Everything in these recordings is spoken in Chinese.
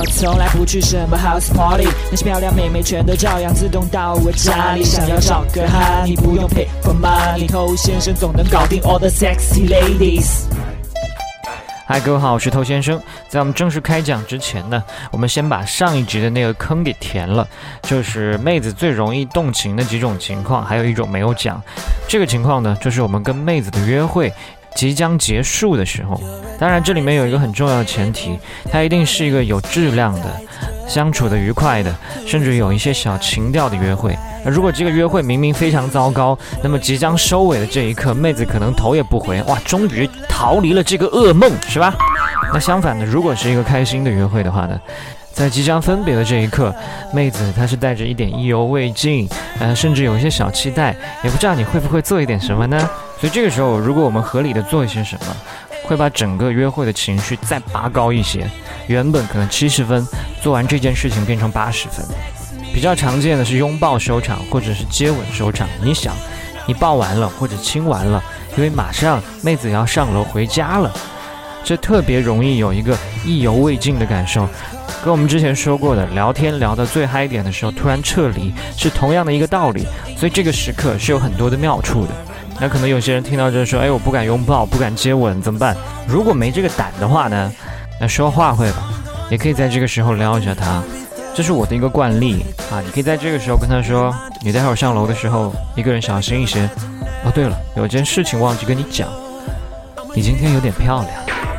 我从来不去什么 house party，那些漂亮妹妹全都照样自动到我家里。想要找个哈，你不用 pay for money，偷先生总能搞定 all the sexy ladies。嗨，各位好，我是头先生。在我们正式开讲之前呢，我们先把上一集的那个坑给填了，就是妹子最容易动情的几种情况，还有一种没有讲。这个情况呢，就是我们跟妹子的约会即将结束的时候。当然，这里面有一个很重要的前提，它一定是一个有质量的、相处的愉快的，甚至有一些小情调的约会。那如果这个约会明明非常糟糕，那么即将收尾的这一刻，妹子可能头也不回，哇，终于逃离了这个噩梦，是吧？那相反的，如果是一个开心的约会的话呢，在即将分别的这一刻，妹子她是带着一点意犹未尽，呃，甚至有一些小期待，也不知道你会不会做一点什么呢？所以这个时候，如果我们合理的做一些什么，会把整个约会的情绪再拔高一些，原本可能七十分，做完这件事情变成八十分。比较常见的是拥抱收场，或者是接吻收场。你想，你抱完了或者亲完了，因为马上妹子要上楼回家了，这特别容易有一个意犹未尽的感受。跟我们之前说过的，聊天聊到最嗨点的时候突然撤离，是同样的一个道理。所以这个时刻是有很多的妙处的。那可能有些人听到这说，哎，我不敢拥抱，不敢接吻，怎么办？如果没这个胆的话呢？那说话会吧，也可以在这个时候撩一下他。这是我的一个惯例啊，你可以在这个时候跟他说，你待会儿上楼的时候一个人小心一些。哦，对了，有件事情忘记跟你讲，你今天有点漂亮，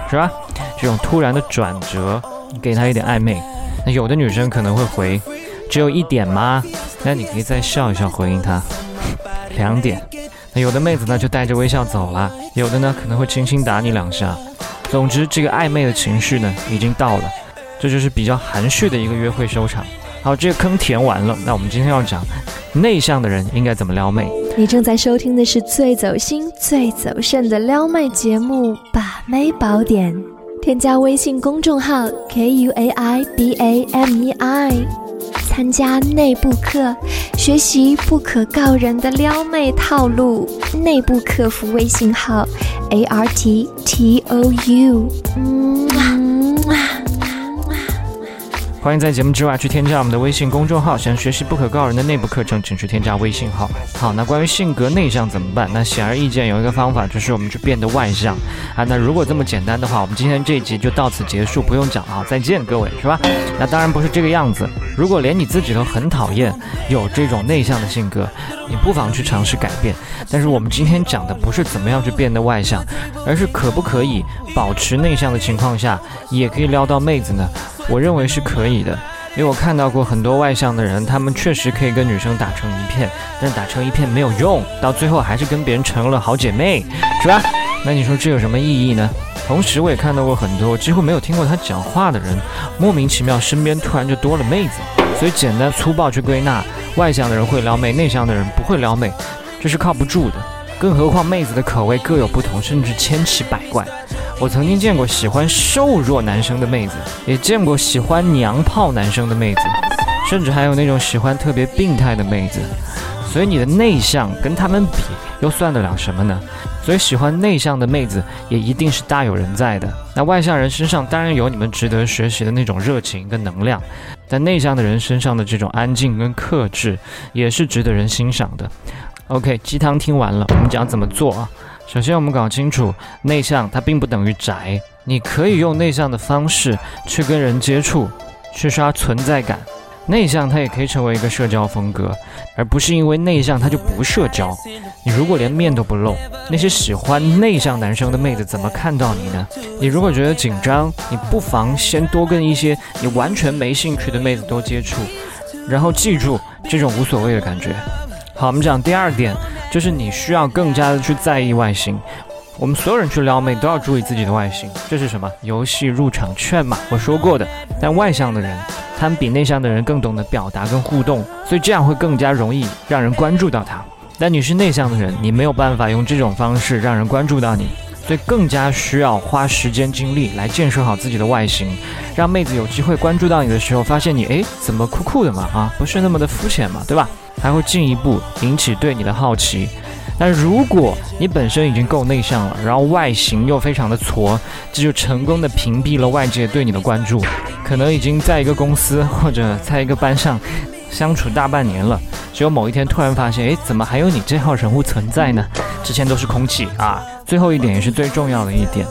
是吧？这种突然的转折，给他一点暧昧。那有的女生可能会回，只有一点吗？那你可以再笑一笑回应她，两点。有的妹子呢就带着微笑走了，有的呢可能会轻轻打你两下。总之，这个暧昧的情绪呢已经到了。这就是比较含蓄的一个约会收场。好，这个坑填完了，那我们今天要讲内向的人应该怎么撩妹。你正在收听的是最走心、最走肾的撩妹节目《把妹宝典》，添加微信公众号 k u a i b a m e i，参加内部课，学习不可告人的撩妹套路。内部客服微信号 a r t t o u。欢迎在节目之外去添加我们的微信公众号，想学习不可告人的内部课程，请去添加微信号。好，那关于性格内向怎么办？那显而易见有一个方法，就是我们去变得外向啊。那如果这么简单的话，我们今天这一集就到此结束，不用讲了啊，再见各位，是吧？那当然不是这个样子。如果连你自己都很讨厌有这种内向的性格，你不妨去尝试改变。但是我们今天讲的不是怎么样去变得外向，而是可不可以保持内向的情况下，也可以撩到妹子呢？我认为是可以的，因为我看到过很多外向的人，他们确实可以跟女生打成一片，但打成一片没有用，到最后还是跟别人成了好姐妹，是吧？那你说这有什么意义呢？同时，我也看到过很多几乎没有听过他讲话的人，莫名其妙身边突然就多了妹子。所以简单粗暴去归纳，外向的人会撩妹，内向的人不会撩妹，这是靠不住的。更何况妹子的口味各有不同，甚至千奇百怪。我曾经见过喜欢瘦弱男生的妹子，也见过喜欢娘炮男生的妹子，甚至还有那种喜欢特别病态的妹子。所以你的内向跟他们比，又算得了什么呢？所以喜欢内向的妹子也一定是大有人在的。那外向人身上当然有你们值得学习的那种热情跟能量，但内向的人身上的这种安静跟克制，也是值得人欣赏的。OK，鸡汤听完了，我们讲怎么做啊？首先，我们搞清楚，内向它并不等于宅。你可以用内向的方式去跟人接触，去刷存在感。内向它也可以成为一个社交风格，而不是因为内向它就不社交。你如果连面都不露，那些喜欢内向男生的妹子怎么看到你呢？你如果觉得紧张，你不妨先多跟一些你完全没兴趣的妹子多接触，然后记住这种无所谓的感觉。好，我们讲第二点。就是你需要更加的去在意外形，我们所有人去撩妹都要注意自己的外形，这是什么游戏入场券嘛？我说过的。但外向的人，他们比内向的人更懂得表达跟互动，所以这样会更加容易让人关注到他。但你是内向的人，你没有办法用这种方式让人关注到你，所以更加需要花时间精力来建设好自己的外形，让妹子有机会关注到你的时候，发现你诶，怎么酷酷的嘛？啊，不是那么的肤浅嘛，对吧？还会进一步引起对你的好奇。但如果你本身已经够内向了，然后外形又非常的矬，这就成功的屏蔽了外界对你的关注。可能已经在一个公司或者在一个班上相处大半年了，只有某一天突然发现，诶，怎么还有你这号人物存在呢？之前都是空气啊。最后一点也是最重要的一点，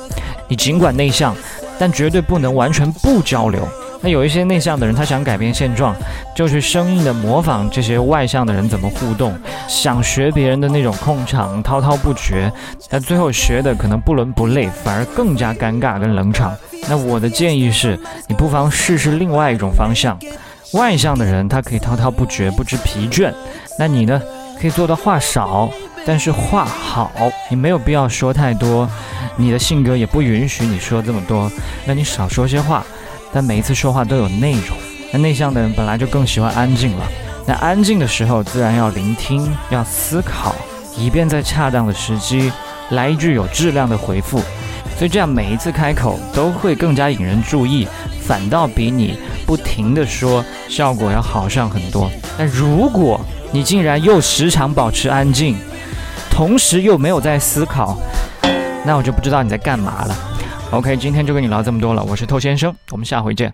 你尽管内向，但绝对不能完全不交流。那有一些内向的人，他想改变现状，就去生硬的模仿这些外向的人怎么互动，想学别人的那种控场，滔滔不绝，但最后学的可能不伦不类，反而更加尴尬跟冷场。那我的建议是，你不妨试试另外一种方向。外向的人他可以滔滔不绝，不知疲倦，那你呢，可以做到话少，但是话好。你没有必要说太多，你的性格也不允许你说这么多，那你少说些话。但每一次说话都有内容。那内向的人本来就更喜欢安静了。那安静的时候，自然要聆听，要思考，以便在恰当的时机来一句有质量的回复。所以这样每一次开口都会更加引人注意，反倒比你不停的说效果要好上很多。但如果你竟然又时常保持安静，同时又没有在思考，那我就不知道你在干嘛了。OK，今天就跟你聊这么多了，我是透先生，我们下回见。